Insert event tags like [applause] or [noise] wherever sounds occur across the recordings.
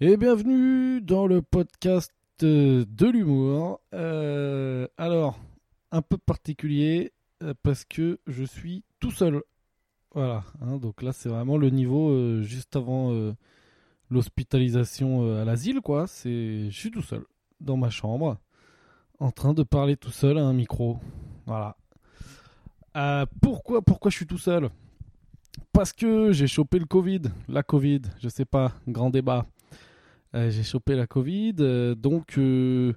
Et bienvenue dans le podcast euh, de l'humour. Euh, alors, un peu particulier euh, parce que je suis tout seul. Voilà, hein, donc là c'est vraiment le niveau juste avant l'hospitalisation à l'asile, quoi. Je suis tout seul dans ma chambre, en train de parler tout seul à un micro. Voilà. Pourquoi, pourquoi je suis tout seul? Parce que j'ai chopé le Covid, la Covid, je sais pas, grand débat. Euh, j'ai chopé la Covid, euh, donc euh,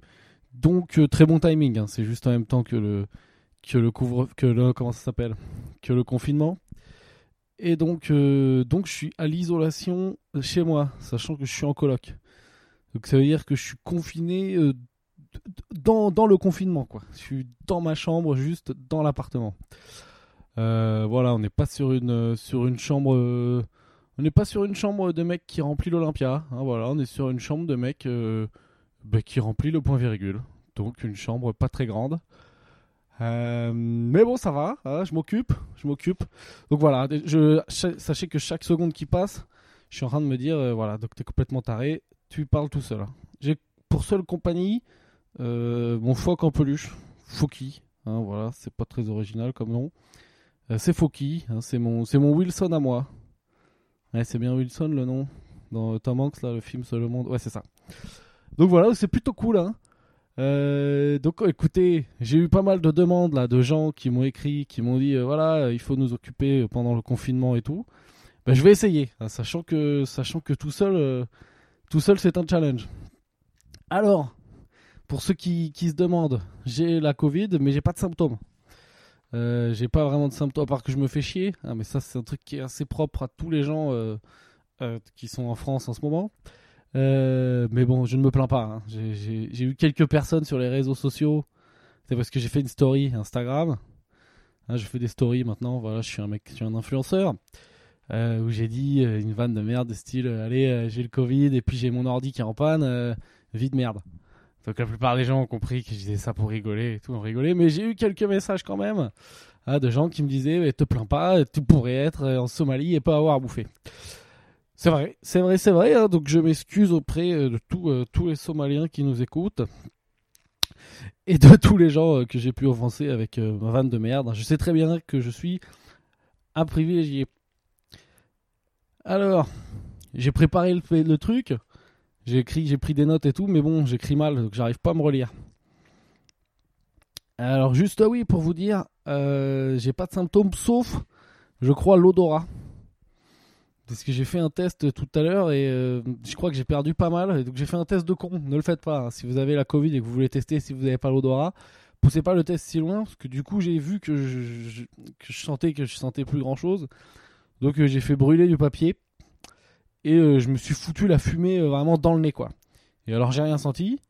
donc très bon timing. hein, c'est juste en même temps que le que le couvre que le comment ça s'appelle? Que le confinement. Et donc donc je suis à l'isolation chez moi, sachant que je suis en coloc. Donc ça veut dire que je suis confiné dans dans le confinement quoi. Je suis dans ma chambre, juste dans l'appartement. Voilà, on n'est pas sur une sur une chambre. On n'est pas sur une chambre de mec qui remplit l'Olympia. hein, voilà, on est sur une chambre de mec euh, bah, qui remplit le point virgule. Donc une chambre pas très grande. Euh, mais bon, ça va. hein, je m'occupe, je m'occupe. Donc voilà, sachez que chaque seconde qui passe, je suis en train de me dire, euh, voilà, donc t'es complètement taré, tu parles tout seul. J'ai pour seule compagnie mon phoque en peluche, Foki. hein, voilà, c'est pas très original comme nom. C'est Foki, c'est mon, c'est mon Wilson à moi. Ouais, c'est bien Wilson le nom dans Tom Hanks là, le film sur le monde. Ouais, c'est ça. Donc voilà, c'est plutôt cool. Hein. Euh, donc écoutez, j'ai eu pas mal de demandes là de gens qui m'ont écrit, qui m'ont dit euh, voilà, il faut nous occuper pendant le confinement et tout. Ben, je vais essayer, hein, sachant que sachant que tout seul, euh, tout seul c'est un challenge. Alors, pour ceux qui, qui se demandent, j'ai la Covid, mais j'ai pas de symptômes. Euh, j'ai pas vraiment de symptômes, à part que je me fais chier. Ah, mais ça, c'est un truc qui est assez propre à tous les gens euh, euh, qui sont en France en ce moment. Mais bon, je ne me plains pas. hein. J'ai- eu quelques personnes sur les réseaux sociaux. C'est parce que j'ai fait une story Instagram. Hein, je fais des stories maintenant. Voilà, je suis un mec, je suis un influenceur. où j'ai dit une vanne de merde, style Allez, j'ai le Covid et puis j'ai mon ordi qui est en panne. vie de merde. Donc la plupart des gens ont compris que je disais ça pour rigoler et tout, on rigolait. Mais j'ai eu quelques messages quand même hein, de gens qui me disaient mais te plains pas, tu pourrais être euh, en Somalie et pas avoir à bouffer. C'est vrai, c'est vrai, c'est vrai. hein, donc je m'excuse auprès euh, de tous euh, tous les Somaliens qui nous écoutent et de tous les gens que j'ai pu offenser avec ma vanne de merde. Je sais très bien que je suis un privilégié. Alors, j'ai préparé le truc. J'ai écrit, j'ai pris des notes et tout, mais bon, j'écris mal, donc j'arrive pas à me relire. Alors juste oui, pour vous dire, euh, j'ai pas de symptômes sauf, je crois, l'odorat. Parce que j'ai fait un test tout à l'heure et euh, je crois que j'ai perdu pas mal. Donc j'ai fait un test de con. Ne le faites pas. hein. Si vous avez la Covid et que vous voulez tester, si vous n'avez pas l'odorat, poussez pas le test si loin parce que du coup j'ai vu que je, je- que je sentais que je sentais plus grand chose. Donc euh, j'ai fait brûler du papier et euh, je me suis foutu la fumée euh, vraiment dans le nez quoi. Et alors j'ai rien senti.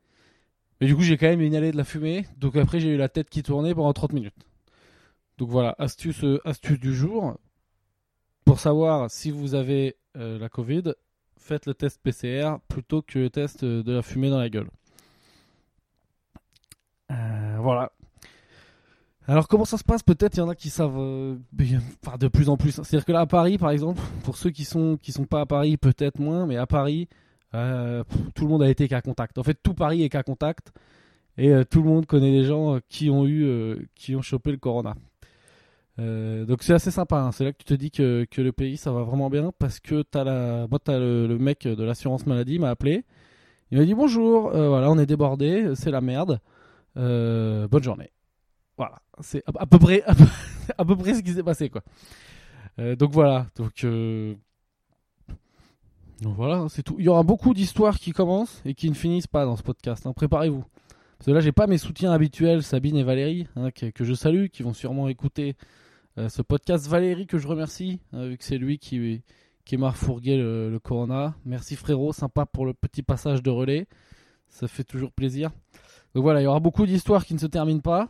Mais du coup j'ai quand même inhalé de la fumée. Donc après j'ai eu la tête qui tournait pendant 30 minutes. Donc voilà, astuce, euh, astuce du jour. Pour savoir si vous avez la Covid, faites le test PCR plutôt que le test de la fumée dans la gueule. Voilà. Alors comment ça se passe? Peut-être il y en a qui savent euh, de plus en plus. C'est-à-dire que là à Paris par exemple, pour ceux qui sont qui sont pas à Paris, peut-être moins, mais à Paris, euh, tout le monde a été cas contact. En fait, tout Paris est cas contact et euh, tout le monde connaît des gens qui ont eu qui ont chopé le corona. Donc c'est assez sympa, hein. c'est là que tu te dis que, que le pays ça va vraiment bien parce que t'as la, le, le mec de l'assurance maladie m'a appelé, il m'a dit bonjour, voilà on est débordé, c'est la merde, bonne journée. Voilà, c'est à, peu près [laughs] à peu, près ce qui s'est passé quoi. Euh, donc voilà, euh, donc voilà c'est tout. Il y aura beaucoup d'histoires qui commencent et qui ne finissent pas dans ce podcast. hein. Préparez-vous. Parce que là j'ai pas mes soutiens habituels Sabine et Valérie hein, que, que je salue, qui vont sûrement écouter euh, ce podcast. Valérie, que je remercie, hein, vu que c'est lui qui, qui m'a refourgué le Corona. Merci frérot, sympa pour le petit passage de relais. Ça fait toujours plaisir. Donc voilà, il y aura beaucoup d'histoires qui ne se terminent pas.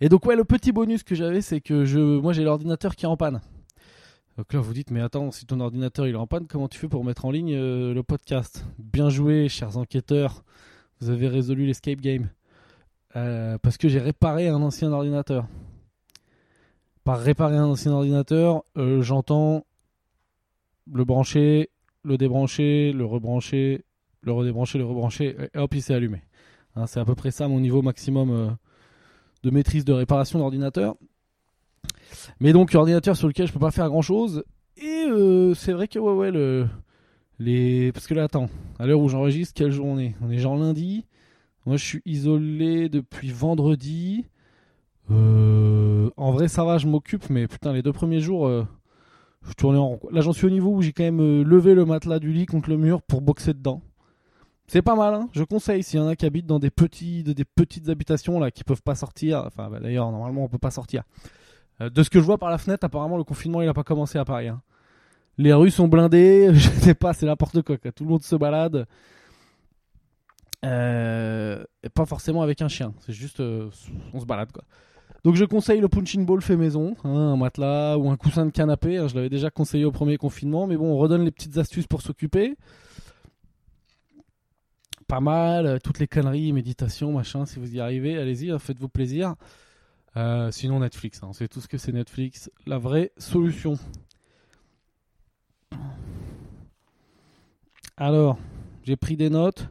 Et donc ouais, le petit bonus que j'avais, c'est que je, moi j'ai l'ordinateur qui est en panne. Donc là, vous dites, mais attends, si ton ordinateur il est en panne, comment tu fais pour mettre en ligne euh, le podcast? Bien joué, chers enquêteurs. Vous avez résolu l'escape game. Euh, parce que j'ai réparé un ancien ordinateur. Par réparer un ancien ordinateur, euh, j'entends le brancher, le débrancher, le rebrancher, le redébrancher, le rebrancher, et hop, il s'est allumé. Hein, c'est à peu près ça mon niveau maximum de maîtrise de réparation d'ordinateur. Mais donc, ordinateur sur lequel je peux pas faire grand chose. Et euh, c'est vrai que, ouais, ouais, le, les... parce que là, attends, à l'heure où j'enregistre, quelle journée On est? Genre lundi. Moi, je suis isolé depuis vendredi. Euh, en vrai, ça va, je m'occupe, mais putain, les deux premiers jours, je tournais en. Là, j'en suis au niveau où j'ai quand même levé le matelas du lit contre le mur pour boxer dedans. C'est pas mal, hein je conseille s'il y en a qui habitent dans des, petites habitations là qui peuvent pas sortir. Enfin, bah, d'ailleurs, normalement, on peut pas sortir. Euh, de ce que je vois par la fenêtre, apparemment, le confinement il a pas commencé à Paris. Hein. Les rues sont blindées, [laughs] je sais pas, c'est n'importe quoi, Tout le monde se balade. Euh, pas forcément avec un chien, c'est juste euh, on se balade quoi. Donc je conseille le punching ball fait maison, hein, un matelas ou un coussin de canapé. Je l'avais déjà conseillé au premier confinement, mais bon, on redonne les petites astuces pour s'occuper pas mal. Euh, toutes les conneries, méditation, machin, si vous y arrivez, allez-y, hein, faites-vous plaisir. Euh, sinon, Netflix, hein, c'est tout ce que c'est Netflix, la vraie solution. Alors, j'ai pris des notes.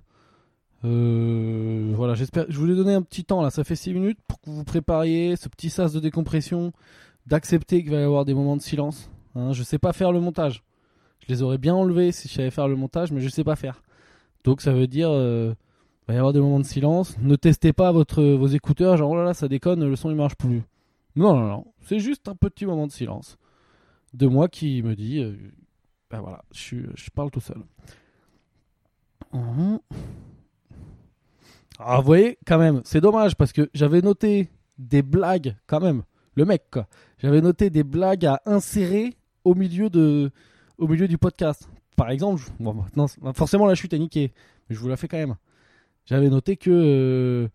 Euh, voilà, j'espère. Je vous ai donné un petit temps là, ça fait 6 minutes pour que vous prépariez ce petit sas de décompression, d'accepter qu'il va y avoir des moments de silence. Hein, je sais pas faire le montage. Je les aurais bien enlevés si je savais faire le montage, mais je sais pas faire. Donc ça veut dire euh, va y avoir des moments de silence. Ne testez pas votre, vos écouteurs, genre oh là là, ça déconne, le son il marche plus. Non, non, non. C'est juste un petit moment de silence. De moi qui me dit ben voilà, je, je parle tout seul. Ah, vous voyez, quand même, c'est dommage parce que j'avais noté des blagues, quand même. Le mec, quoi. J'avais noté des blagues à insérer au milieu du podcast par exemple, bon, maintenant, forcément la chute est niquée, mais je vous la fais quand même. J'avais noté que. Euh,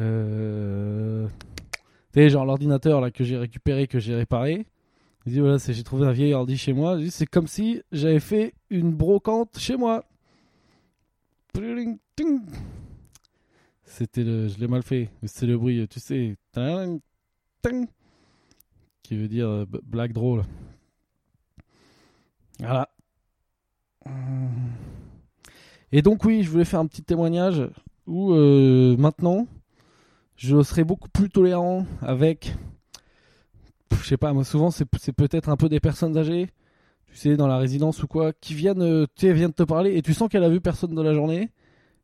euh genre l'ordinateur là que j'ai récupéré, que j'ai réparé. voilà, j'ai trouvé un vieil ordi chez moi. C'est comme si j'avais fait une brocante chez moi. C'était le, je l'ai mal fait. C'est le bruit, tu sais, qui veut dire euh, blague drôle. Voilà. Et donc oui, je voulais faire un petit témoignage où euh, maintenant, je serai beaucoup plus tolérant avec, je sais pas, moi souvent c'est peut-être un peu des personnes âgées, tu sais, dans la résidence ou quoi, qui viennent, euh, tu sais, viennent te parler et tu sens qu'elle a vu personne de la journée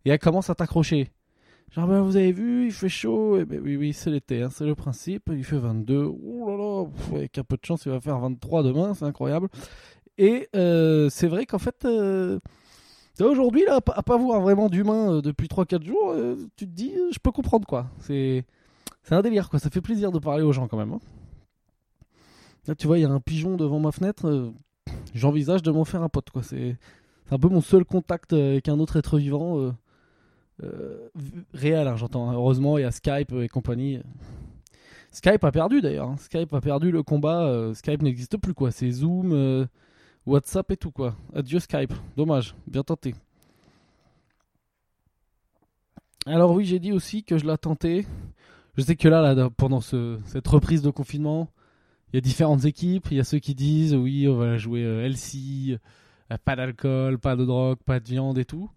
et elle commence à t'accrocher. Genre, ben, vous avez vu, il fait chaud. Et eh ben oui, oui, c'est l'été, hein, c'est le principe. Il fait 22. Oh là là, avec un peu de chance, il va faire 23 demain, c'est incroyable. Et euh, c'est vrai qu'en fait, euh, aujourd'hui, là, à pas voir vraiment d'humain euh, depuis 3-4 jours, tu te dis, je peux comprendre quoi. C'est un délire quoi, ça fait plaisir de parler aux gens quand même. Hein. Là, tu vois, il y a un pigeon devant ma fenêtre, j'envisage de m'en faire un pote quoi. C'est un peu mon seul contact avec un autre être vivant. réel, hein, j'entends. Hein. Heureusement, il y a Skype et compagnie. Skype a perdu d'ailleurs. Skype a perdu le combat. Skype n'existe plus quoi. C'est Zoom, WhatsApp et tout quoi. Adieu Skype. Dommage. Bien tenté. Alors oui, j'ai dit aussi que je l'ai tenté. Je sais que là, pendant cette reprise de confinement, il y a différentes équipes. Il y a ceux qui disent oui, on va jouer euh, LC, euh, pas d'alcool, pas de drogue, pas de viande et tout.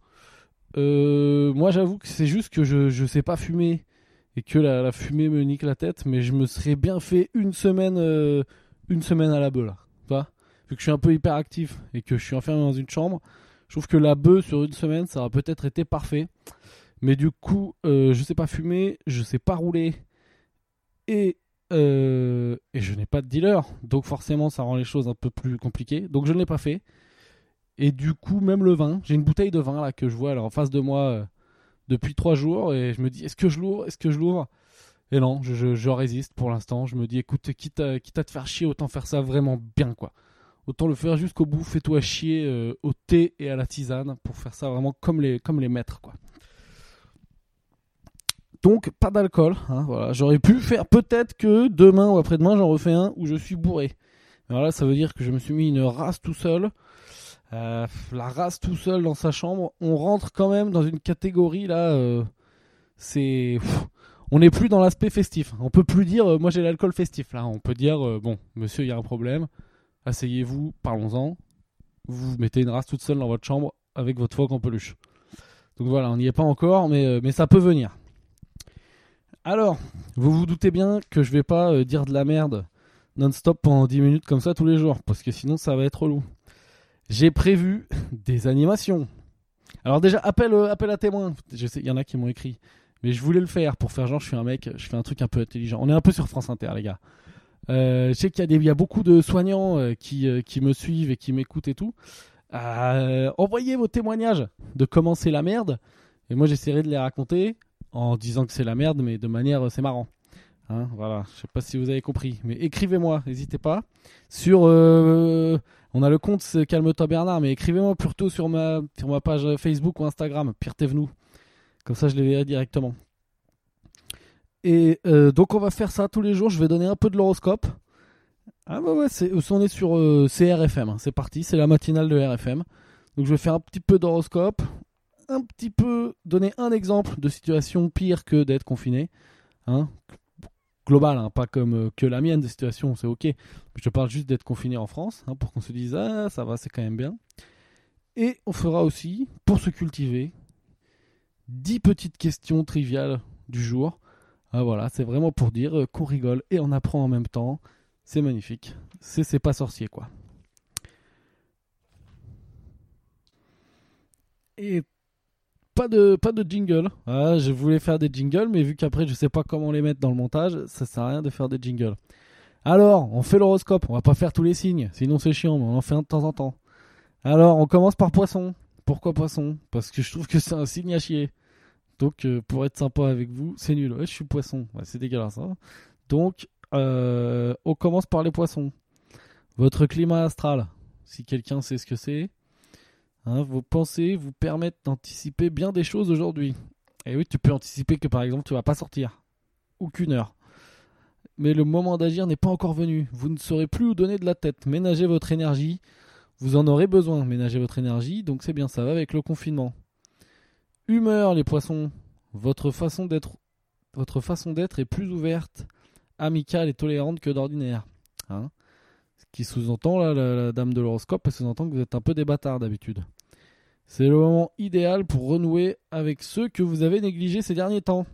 Euh, moi, j'avoue que c'est juste que je ne sais pas fumer et que la, fumée me nique la tête, mais je me serais bien fait une semaine, une semaine à la beule là. Vois? Que je suis un peu hyperactif et que je suis enfermé dans une chambre, je trouve que la bœuf sur une semaine, ça aurait peut-être été parfait. Mais du coup, euh, je sais pas fumer, je sais pas rouler et, euh, et je n'ai pas de dealer. Donc forcément, ça rend les choses un peu plus compliquées. Donc je ne l'ai pas fait. Et du coup, même le vin, j'ai une bouteille de vin là que je vois en face de moi euh, depuis trois jours et je me dis est-ce que je l'ouvre? Est-ce que je l'ouvre? Et non, je, je, résiste pour l'instant. Je me dis écoute, quitte à, quitte à te faire chier, autant faire ça vraiment bien quoi. Autant le faire jusqu'au bout, fais-toi chier euh, au thé et à la tisane pour faire ça vraiment comme les, comme les maîtres. Quoi. Donc, pas d'alcool. Hein, voilà. J'aurais pu faire peut-être que demain ou après-demain, j'en refais un où je suis bourré. Mais voilà, ça veut dire que je me suis mis une race tout seul. Euh, la race tout seul dans sa chambre. On rentre quand même dans une catégorie là. Euh, c'est. on n'est plus dans l'aspect festif. On peut plus dire moi j'ai l'alcool festif là. On peut dire bon, monsieur, il y a un problème asseyez-vous, parlons-en. vous mettez une race toute seule dans votre chambre avec votre phoque en peluche. Donc voilà, on n'y est pas encore, mais, euh, mais ça peut venir. Alors, vous vous doutez bien que je vais pas euh, dire de la merde non-stop pendant 10 minutes comme ça tous les jours, parce que sinon ça va être relou. J'ai prévu des animations. Alors déjà, appel, euh, appel à témoins. Il y en a qui m'ont écrit. Mais je voulais le faire pour faire genre, je suis un mec, je fais un truc un peu intelligent. On est un peu sur France Inter, les gars. Euh, je sais qu'il y, a beaucoup de soignants euh, qui, euh, qui me suivent et qui m'écoutent et tout. Envoyez vos témoignages de comment c'est la merde. Et moi, j'essaierai de les raconter en disant que c'est la merde, mais de manière, c'est marrant. Hein, voilà, je sais pas si vous avez compris, mais écrivez-moi, n'hésitez pas. Sur, on a le compte Calme-toi Bernard, mais écrivez-moi plutôt sur ma, page Facebook ou Instagram, Pierre Thévenoud. Comme ça, je les verrai directement. Et euh, donc, on va faire ça tous les jours. Je vais donner un peu de l'horoscope. Ah ouais, ouais, c'est, on est sur euh, CRFM. hein, c'est parti, c'est la matinale de RFM. Donc, je vais faire un petit peu d'horoscope, un petit peu donner un exemple de situation pire que d'être confiné. Hein, global, hein, pas comme euh, que la mienne de situation, c'est ok. Je parle juste d'être confiné en France, pour qu'on se dise ah ça va, c'est quand même bien. Et on fera aussi, pour se cultiver, 10 petites questions triviales du jour. Ah, voilà, c'est vraiment pour dire euh, qu'on rigole et on apprend en même temps. C'est magnifique. C'est c'est pas sorcier quoi. Et pas de, pas de jingle. Ah, je voulais faire des jingles, mais vu qu'après je sais pas comment les mettre dans le montage, ça sert à rien de faire des jingles. Alors, on fait l'horoscope. On va pas faire tous les signes, sinon c'est chiant, mais on en fait un de temps en temps. Alors, on commence par poisson. Pourquoi poisson? Parce que je trouve que c'est un signe à chier. Donc, euh, pour être sympa avec vous, c'est nul. Je suis poisson. C'est dégueulasse. hein. Donc, euh, on commence par les poissons. Votre climat astral, si quelqu'un sait ce que c'est. Hein, vos pensées vous permettent d'anticiper bien des choses aujourd'hui. Et oui, tu peux anticiper que par exemple tu vas pas sortir. Ou qu'une heure. Mais le moment d'agir n'est pas encore venu. Vous ne saurez plus où donner de la tête. Ménagez votre énergie. Vous en aurez besoin. Ménagez votre énergie. Donc c'est bien, ça va avec le confinement. Humeur, les poissons. Votre façon d'être, votre façon d'être est plus ouverte, amicale et tolérante que d'ordinaire. Hein Ce qui sous-entend, la, la dame de l'horoscope, sous-entend que vous êtes un peu des bâtards d'habitude. C'est le moment idéal pour renouer avec ceux que vous avez négligés ces derniers temps.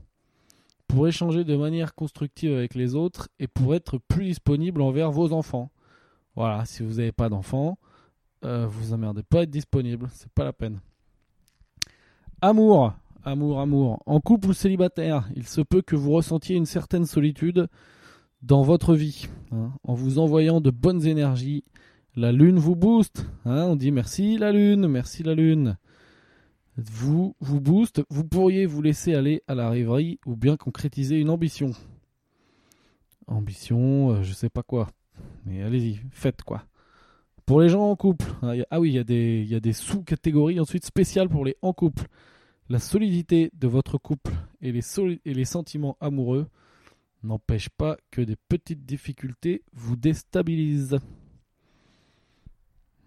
Pour échanger de manière constructive avec les autres et pour être plus disponible envers vos enfants. Voilà, si vous n'avez pas d'enfants, euh, vous emmerdez pas à être disponible, c'est pas la peine. Amour, amour, amour. En couple ou célibataire, il se peut que vous ressentiez une certaine solitude dans votre vie. hein. En vous envoyant de bonnes énergies, la lune vous booste. hein. on dit merci la lune, merci la lune. Vous vous booste. Vous pourriez vous laisser aller à la rêverie ou bien concrétiser une ambition. Ambition, euh, je sais pas quoi. Mais allez-y, faites quoi. Pour les gens en couple, hein, ah oui, il y a des, sous-catégories ensuite spéciales pour les en couple. La solidité de votre couple et les, et les sentiments amoureux n'empêchent pas que des petites difficultés vous déstabilisent.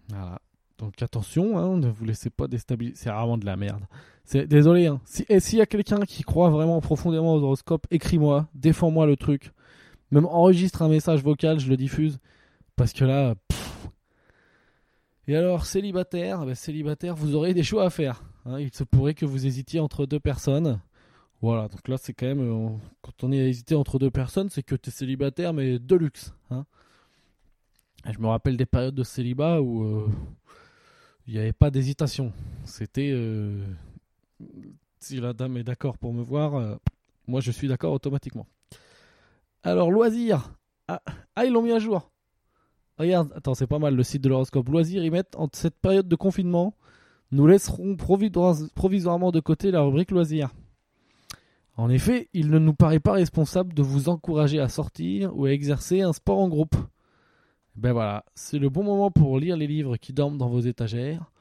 Voilà. Donc attention, hein, ne vous laissez pas déstabiliser. C'est vraiment de la merde. C'est désolé. Hein. Si, et s'il y a quelqu'un qui croit vraiment profondément aux horoscopes, écris-moi, défends-moi le truc. Même enregistre un message vocal, je le diffuse. Parce que là. Et alors, célibataire, ben, célibataire, vous aurez des choix à faire. hein. Il se pourrait que vous hésitiez entre deux personnes. Voilà, donc là, c'est quand même. euh, quand on est à hésiter entre deux personnes, c'est que tu es célibataire, mais de luxe. Hein. Je me rappelle des périodes de célibat où euh, il n'y avait pas d'hésitation. C'était. euh, si la dame est d'accord pour me voir, moi je suis d'accord automatiquement. Alors, loisirs. Ah, ah, ils l'ont mis à jour. Regarde, attends, c'est pas mal le site de l'horoscope. Loisirs, ils mettent en cette période de confinement, nous laisserons provisoire- provisoirement de côté la rubrique loisirs. En effet, il ne nous paraît pas responsable de vous encourager à sortir ou à exercer un sport en groupe. Ben voilà, c'est le bon moment pour lire les livres qui dorment dans vos étagères,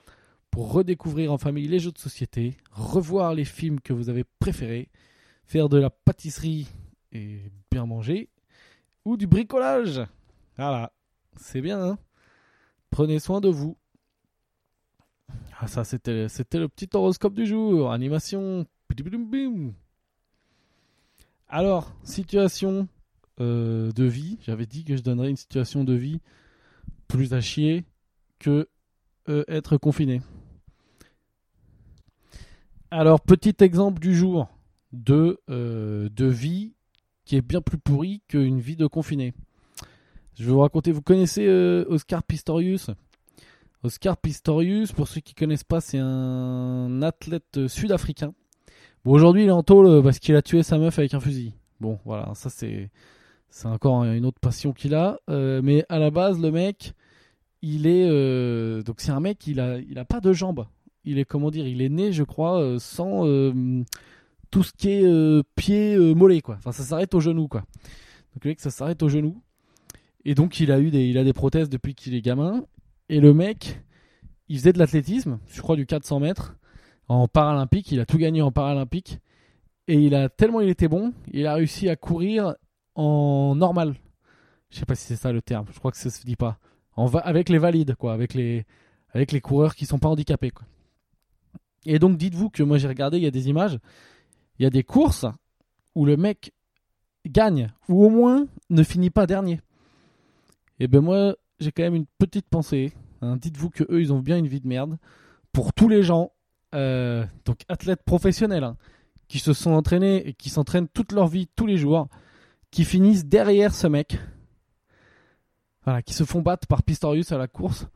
pour redécouvrir en famille les jeux de société, revoir les films que vous avez préférés, faire de la pâtisserie et bien manger, ou du bricolage. Voilà, c'est bien, hein Prenez soin de vous. Ah ça, c'était le petit horoscope du jour, animation. Alors, situation euh, de vie. J'avais dit que je donnerais une situation de vie plus à chier que euh, être confiné. Alors, petit exemple du jour de, euh, de vie qui est bien plus pourrie qu'une vie de confiné. Je vais vous raconter, vous connaissez euh, Oscar Pistorius? Oscar Pistorius, pour ceux qui ne connaissent pas, c'est un athlète sud-africain. Bon, aujourd'hui, il est en tôle parce qu'il a tué sa meuf avec un fusil. Bon, voilà, ça c'est c'est encore une autre passion qu'il a. mais à la base, le mec, il est euh, donc c'est un mec il a il a pas de jambes il est comment dire il est né je crois euh, sans euh, tout ce qui est pied mollet quoi enfin ça s'arrête au genou quoi donc le mec ça s'arrête au genou et donc il a eu des il a des prothèses depuis qu'il est gamin. Et le mec il faisait de l'athlétisme je crois du 400 mètres en paralympique. Il a tout gagné en paralympique. Et il a tellement il était bon il a réussi à courir en normal. Je sais pas si c'est ça le terme. Je crois que ça se dit pas. Avec les valides, quoi, avec les, avec les coureurs qui sont pas handicapés. Quoi. Et donc dites-vous que moi j'ai regardé, il y a des images, il y a des courses où le mec gagne, ou au moins ne finit pas dernier. Et ben moi j'ai quand même une petite pensée. Hein. dites-vous que eux ils ont bien une vie de merde. Pour tous les gens, euh, donc athlètes professionnels, hein, qui se sont entraînés et qui s'entraînent toute leur vie, tous les jours, qui finissent derrière ce mec voilà, qui se font battre par Pistorius à la course,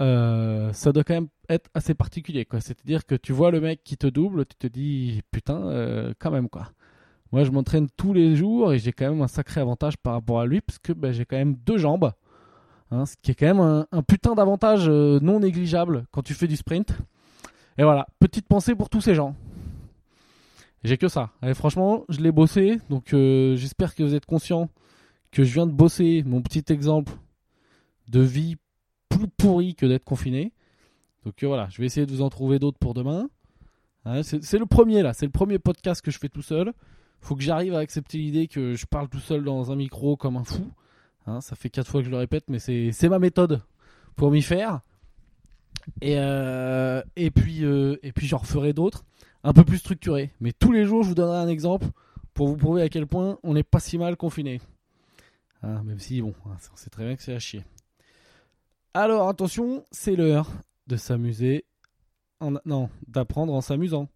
euh, ça doit quand même être assez particulier. C'est-à-dire que tu vois le mec qui te double, tu te dis putain, euh, quand même quoi. Moi je m'entraîne tous les jours et j'ai quand même un sacré avantage par rapport à lui parce que ben, j'ai quand même deux jambes. Hein, ce qui est quand même un, putain d'avantage euh, non négligeable quand tu fais du sprint. Et voilà, petite pensée pour tous ces gens. J'ai que ça. Et franchement, je l'ai bossé, donc j'espère que vous êtes conscients que je viens de bosser mon petit exemple de vie plus pourrie que d'être confiné. Donc euh, voilà, je vais essayer de vous en trouver d'autres pour demain. Hein, c'est le premier là, c'est le premier podcast que je fais tout seul. Faut que j'arrive à accepter l'idée que je parle tout seul dans un micro comme un fou. Hein, ça fait quatre fois que je le répète, mais c'est ma méthode pour m'y faire. Et, euh, euh, et puis j'en referai d'autres, un peu plus structurés. Mais tous les jours, je vous donnerai un exemple pour vous prouver à quel point on n'est pas si mal confiné. Hein, même si, bon, hein, on sait très bien que c'est à chier. Alors, attention, c'est l'heure de s'amuser. Non, d'apprendre en s'amusant.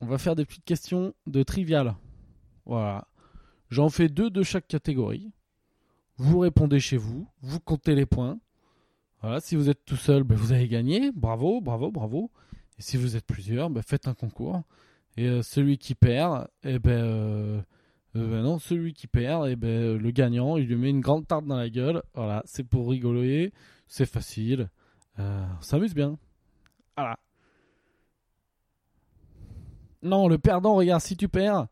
On va faire des petites questions de trivial. Voilà. J'en fais deux de chaque catégorie. Vous répondez chez vous, vous comptez les points. Voilà, si vous êtes tout seul, ben vous avez gagné. Bravo, bravo, bravo. Et si vous êtes plusieurs, ben faites un concours. Et euh, celui qui perd, eh ben, euh, euh, non, celui qui perd, eh ben, le gagnant, il lui met une grande tarte dans la gueule. Voilà, c'est pour rigoler, c'est facile, on s'amuse bien. Voilà. Non, le perdant, regarde, si tu perds,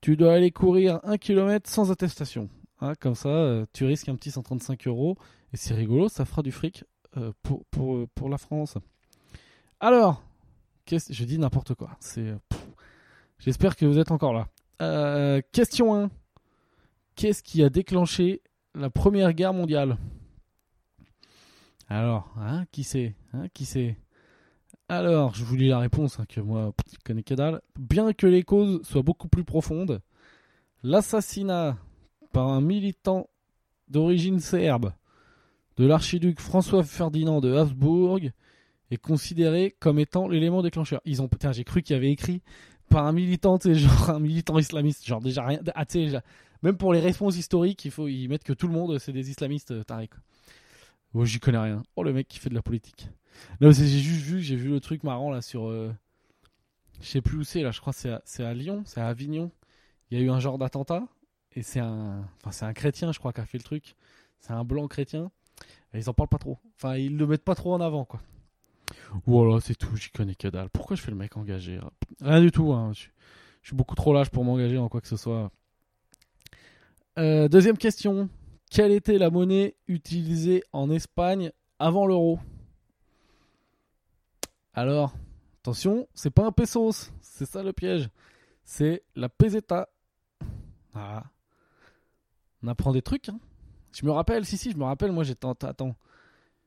tu dois aller courir un kilomètre sans attestation. Hein, comme ça, euh, tu risques un petit 135 euros. Et c'est rigolo, ça fera du fric pour, pour, pour, la France. Alors, je dis n'importe quoi. C'est, J'espère que vous êtes encore là. Euh, question 1. Qu'est-ce qui a déclenché la Première Guerre mondiale? Alors, hein, qui c'est? Hein, Qui c'est? Alors, je vous lis la réponse, hein, que moi, je connais que dalle. Bien que les causes soient beaucoup plus profondes, l'assassinat par un militant d'origine serbe de l'archiduc François Ferdinand de Habsbourg est considéré comme étant l'élément déclencheur. Ils ont, j'ai cru qu'il y avait écrit par un militant, tu [laughs] genre un militant islamiste, genre déjà rien, ah, même pour les réponses historiques, il faut y mettre que tout le monde c'est des islamistes euh, Tariq. Oh, j'y connais rien. Oh le mec qui fait de la politique. Non, j'ai juste vu, j'ai vu le truc marrant là sur, euh, je sais plus où c'est là, je crois c'est à, c'est à Lyon, c'est à Avignon. Il y a eu un genre d'attentat et c'est un, enfin c'est un chrétien, je crois, qui a fait le truc. C'est un blanc chrétien. Et ils en parlent pas trop. Enfin, ils le mettent pas trop en avant, quoi. Voilà, c'est tout, j'y connais que dalle. Pourquoi je fais le mec engagé Rien du tout, hein. je, suis beaucoup trop lâche pour m'engager en quoi que ce soit. Euh, deuxième question. Quelle était la monnaie utilisée en Espagne avant l'euro? Alors, attention, c'est pas un pesos, c'est ça le piège. C'est la peseta. Ah. On apprend des trucs. Hein. Je me rappelle, si, si, je me rappelle, moi j'étais. Attends,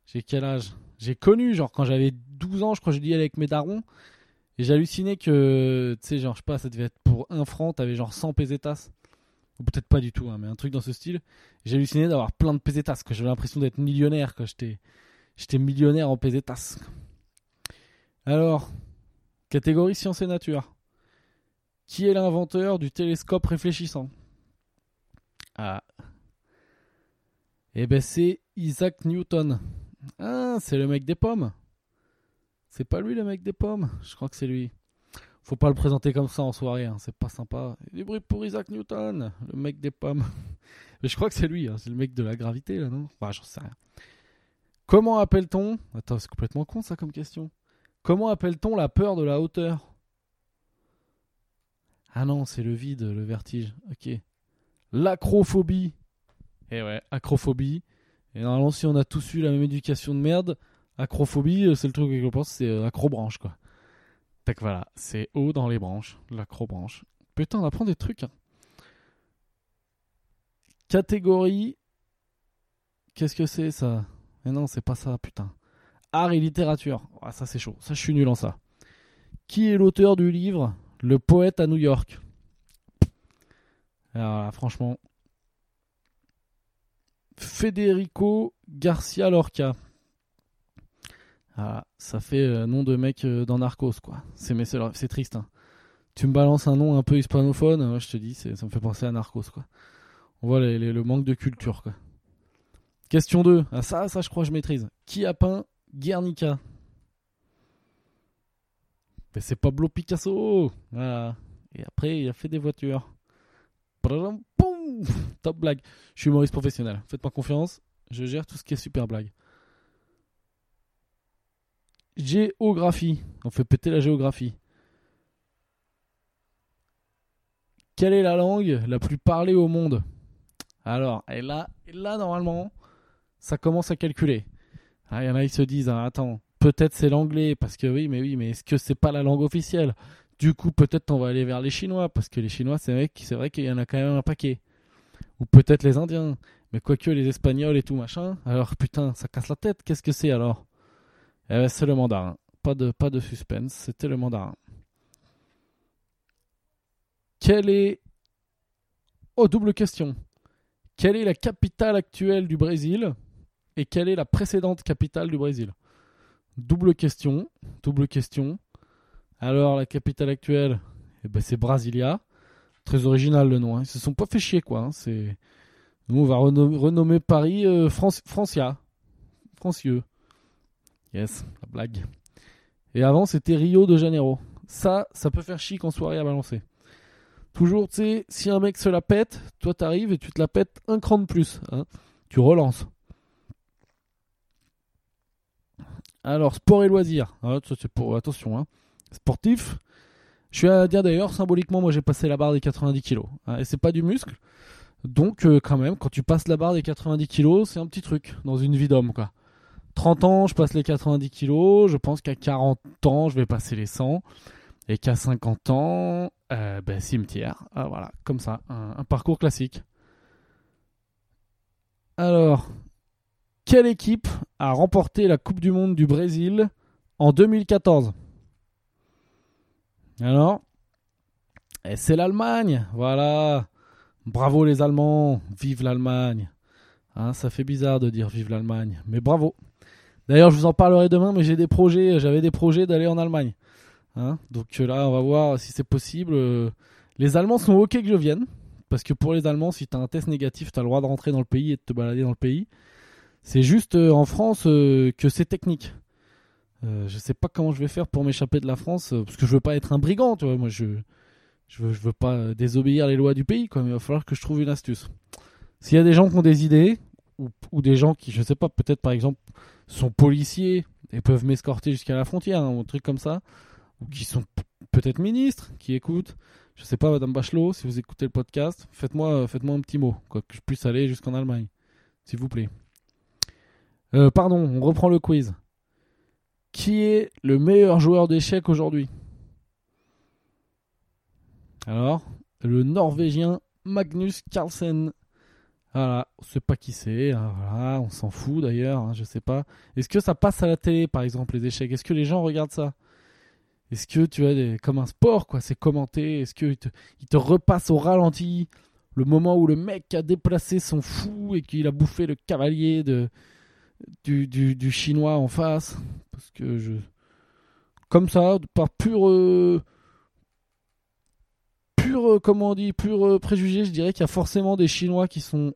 j'ai quel âge? J'ai connu, genre quand j'avais 12 ans, je crois que je dis avec mes darons. Et j'hallucinais que, tu sais, genre, je sais pas, ça devait être pour 1 franc, t'avais genre 100 pesetas. Ou peut-être pas du tout, hein, mais un truc dans ce style. J'hallucinais d'avoir plein de pesetas, que j'avais l'impression d'être millionnaire, j'étais. J'étais millionnaire en pesetas. Alors, catégorie sciences et nature. Qui est l'inventeur du télescope réfléchissant? Ah. Eh ben c'est Isaac Newton. Ah, c'est le mec des pommes. C'est pas lui le mec des pommes? Je crois que c'est lui. Faut pas le présenter comme ça en soirée, hein. c'est pas sympa. Du bruit pour Isaac Newton, le mec des pommes. [laughs] Mais je crois que c'est lui, hein. c'est le mec de la gravité là, non? Bah, j'en sais rien. Comment appelle-t-on? Attends, c'est complètement con ça comme question. Comment appelle-t-on la peur de la hauteur? Ah non, c'est le vide, le vertige. Ok. L'acrophobie. Eh ouais, acrophobie. Et normalement, si on a tous eu la même éducation de merde, acrophobie, euh, c'est le truc que je pense, c'est euh, acrobranche, quoi. Tac, voilà, c'est haut dans les branches, l'acrobranche. Putain, on apprend des trucs. Hein. Catégorie. Qu'est-ce que c'est ça? Mais non, c'est pas ça, putain. Art et littérature. Ah, ça, c'est chaud. Ça, je suis nul en ça. Qui est l'auteur du livre Le poète à New York? Alors franchement. Federico Garcia Lorca. Ah, ça fait euh, nom de mec euh, dans Narcos, quoi. C'est, triste. Hein. Tu me balances un nom un peu hispanophone, je te dis, ça me fait penser à Narcos, quoi. On voit le manque de culture, quoi. Question 2. Ah, ça, ça, je crois je maîtrise. Qui a peint Guernica Mais c'est Pablo Picasso Voilà. Et après, il a fait des voitures. [laughs] Top blague. Je suis humoriste professionnel. Faites-moi confiance. Je gère tout ce qui est super blague. Géographie. On fait péter la géographie. Quelle est la langue la plus parlée au monde? Alors, et là, là, normalement, ça commence à calculer. Ah, il y en a, ils se disent, hein, attends, peut-être c'est l'anglais, parce que oui, mais oui, mais est-ce que c'est pas la langue officielle? Du coup, peut-être on va aller vers les Chinois, parce que les Chinois, c'est vrai, c'est vrai qu'il y en a quand même un paquet. Ou peut-être les Indiens. Mais quoique les Espagnols et tout machin, alors putain, ça casse la tête, qu'est-ce que c'est alors? Eh ben, c'est le mandarin. Pas de, pas de suspense, c'était le mandarin. Quelle est. Oh, double question. Quelle est la capitale actuelle du Brésil? Et quelle est la précédente capitale du Brésil? Double question. Double question. Alors, la capitale actuelle, eh ben, c'est Brasilia. Très original le nom. Hein. Ils se sont pas fait chier, quoi. Hein. Nous, on va renommer, Paris euh, Francia. Francieux. Yes, la blague. Et avant, c'était Rio de Janeiro. Ça, ça peut faire chic en soirée à balancer. Toujours, tu sais, si un mec se la pète, toi t'arrives et tu te la pètes un cran de plus. Hein. Tu relances. Alors, sport et loisirs. Ah, attention, hein. sportif. Je suis à dire d'ailleurs, symboliquement, moi j'ai passé la barre des 90 kg. Hein, et c'est pas du muscle. Donc, euh, quand même, quand tu passes la barre des 90 kg, c'est un petit truc dans une vie d'homme, quoi. 30 ans, je passe les 90 kilos. Je pense qu'à 40 ans, je vais passer les 100. Et qu'à 50 ans, euh, ben, cimetière. Ah, voilà, comme ça, un, parcours classique. Alors, quelle équipe a remporté la Coupe du Monde du Brésil en 2014 Alors, eh, c'est l'Allemagne. Voilà. Bravo les Allemands. Vive l'Allemagne. Hein, ça fait bizarre de dire vive l'Allemagne, mais bravo. D'ailleurs, je vous en parlerai demain, mais j'ai des projets, j'avais des projets d'aller en Allemagne. Hein. Donc euh, là, on va voir si c'est possible. Euh, les Allemands sont OK que je vienne. Parce que pour les Allemands, si tu un test négatif, tu as le droit de rentrer dans le pays et de te balader dans le pays. C'est juste euh, en France que c'est technique. je sais pas comment je vais faire pour m'échapper de la France. parce que je veux pas être un brigand, tu vois. Moi, je, je, veux, pas désobéir les lois du pays, quoi. Il va falloir que je trouve une astuce. S'il y a des gens qui ont des idées, ou, ou des gens qui, je sais pas, peut-être par exemple sont policiers et peuvent m'escorter jusqu'à la frontière, hein, un truc comme ça, ou qui sont peut-être ministres, qui écoutent. Je sais pas, Madame Bachelot, si vous écoutez le podcast, faites-moi faites-moi un petit mot, quoi, que je puisse aller jusqu'en Allemagne, s'il vous plaît. Euh, pardon, on reprend le quiz. Qui est le meilleur joueur d'échecs aujourd'hui? Alors, le Norvégien Magnus Carlsen. Voilà, on sait pas qui c'est, hein, on s'en fout d'ailleurs, hein, je sais pas. Est-ce que ça passe à la télé par exemple les échecs? Est-ce que les gens regardent ça? Est-ce que tu as comme un sport quoi, c'est commenté Est-ce qu'il te, il te repasse au ralenti le moment où le mec a déplacé son fou et qu'il a bouffé le cavalier de du, chinois en face. Parce que je. Comme ça, par pur. Euh, pur, euh, comment on dit, pur euh, préjugé, je dirais qu'il y a forcément des Chinois qui sont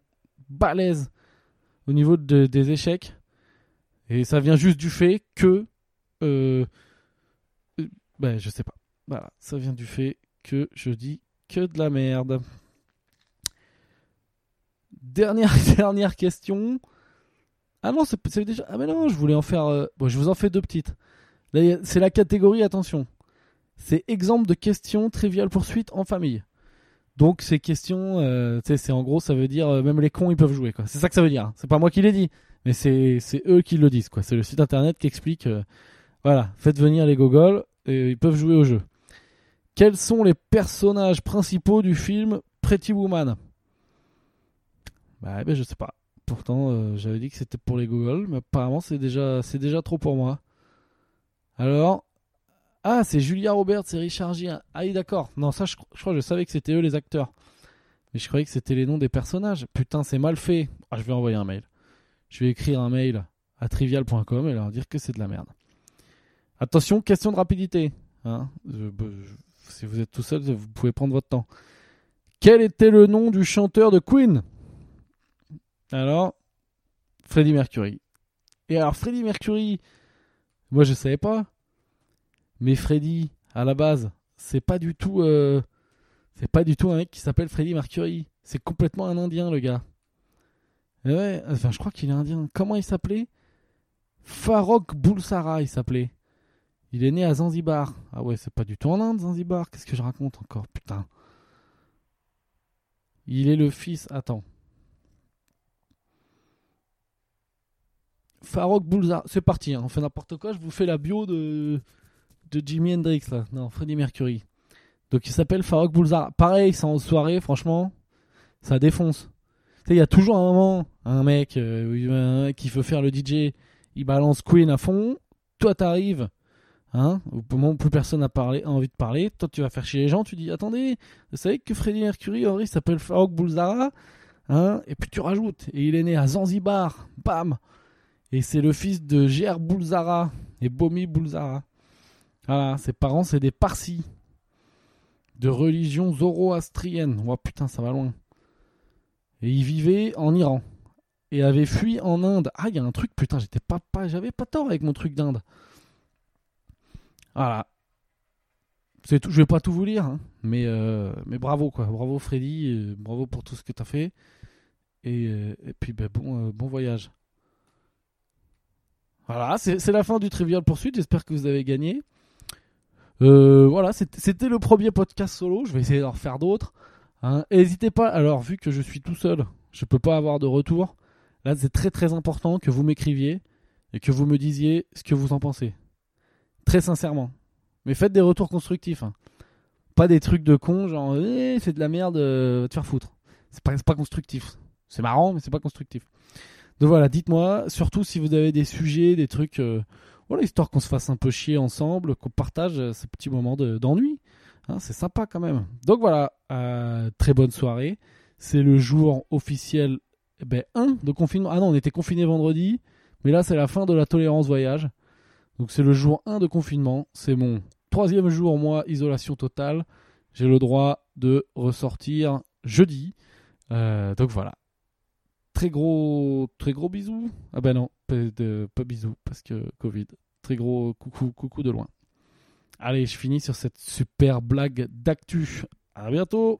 balèzes au niveau des échecs. Et ça vient juste du fait que. ben, je sais pas. Voilà, ça vient du fait que je dis que de la merde. Dernière, [laughs] dernière question. Ah non, c'est déjà. Ah mais non, je voulais en faire. Euh, bon, je vous en fais deux petites. C'est la catégorie, attention. C'est exemple de questions triviales poursuite en famille. Donc ces questions, euh, c'est en gros, ça veut dire euh, même les cons ils peuvent jouer. C'est ça que ça veut dire. Hein. C'est pas moi qui l'ai dit, mais c'est eux qui le disent. quoi. C'est le site internet qui explique. voilà, faites venir les gogoles et ils peuvent jouer au jeu. Quels sont les personnages principaux du film Pretty Woman? Bah, ben, je sais pas. Pourtant, euh, j'avais dit que c'était pour les Google, mais apparemment, c'est déjà, c'est déjà trop pour moi. Alors, ah, c'est Julia Roberts et Richard Gere. Ah oui, d'accord. Non, ça, je, crois que je savais que c'était eux les acteurs. Mais je croyais que c'était les noms des personnages. Putain, c'est mal fait. Ah, je vais envoyer un mail. Je vais écrire un mail à trivial.com et leur dire que c'est de la merde. Attention, question de rapidité. Hein si vous êtes tout seul, vous pouvez prendre votre temps. Quel était le nom du chanteur de Queen? Alors, Freddie Mercury. Et alors, Freddie Mercury, moi je savais pas. Mais Freddie, à la base, c'est pas du tout. Euh, c'est pas du tout un mec qui s'appelle Freddie Mercury. C'est complètement un indien, le gars. ouais, enfin, je crois qu'il est indien. Comment il s'appelait? Farok Bulsara, il s'appelait. Il est né à Zanzibar. Ah ouais, c'est pas du tout en Inde, Zanzibar. Qu'est-ce que je raconte encore? Putain. Il est le fils. Attends. Farok Boulzar. C'est parti, hein. on fait n'importe quoi. Je vous fais la bio de, de Jimi Hendrix, là. Non, Freddie Mercury. Donc il s'appelle Farok Boulzar. Pareil, c'est en soirée, franchement, ça défonce. Tu sais, il y a toujours un moment, un mec, euh, qui veut faire le DJ, il balance Queen à fond. Toi, t'arrives Hein Au moment où plus personne n'a parlé, envie de parler, toi tu vas faire chier les gens, tu dis attendez, vous savez que Freddie Mercury, Henri s'appelle Farouk Boulzara hein Et puis tu rajoutes, et il est né à Zanzibar, bam Et c'est le fils de Ger Boulzara et Bomi Boulzara. Voilà, ses parents c'est des Parsis, de religion zoroastrienne. Oh putain, ça va loin. Et il vivait en Iran. Et avait fui en Inde. Ah, il y a un truc, putain, j'étais pas, j'avais pas tort avec mon truc d'Inde. Voilà. C'est tout. Je vais pas tout vous lire, hein. mais, euh, mais bravo quoi. Bravo Freddy, bravo pour tout ce que tu as fait. Et, euh, puis ben, bon, euh, bon voyage. Voilà, c'est la fin du Trivial Poursuite. J'espère que vous avez gagné. voilà, c'était le premier podcast solo. Je vais essayer d'en refaire d'autres. Hein. N'hésitez pas. Alors, vu que je suis tout seul, je peux pas avoir de retour. Là, c'est très très important que vous m'écriviez et que vous me disiez ce que vous en pensez. Très sincèrement. Mais faites des retours constructifs. Hein. Pas des trucs de con, genre, eh, c'est de la merde, euh, va te faire foutre. C'est pas, pas constructif. C'est marrant, mais c'est pas constructif. Donc voilà, dites-moi, surtout si vous avez des sujets, des trucs, euh, voilà, histoire qu'on se fasse un peu chier ensemble, qu'on partage euh, ces petits moments d'ennui. Hein, c'est sympa quand même. Donc voilà, très bonne soirée. C'est le jour officiel eh ben, 1 de confinement. Ah non, on était confiné vendredi, mais là c'est la fin de la tolérance voyage. Donc c'est le jour 1 de confinement. C'est mon troisième jour, moi, isolation totale. J'ai le droit de ressortir jeudi. Euh, donc voilà. Très gros, très gros bisous. Ah ben non, pas, de, bisous parce que Covid. Très gros coucou, coucou de loin. Allez, je finis sur cette super blague d'actu. À bientôt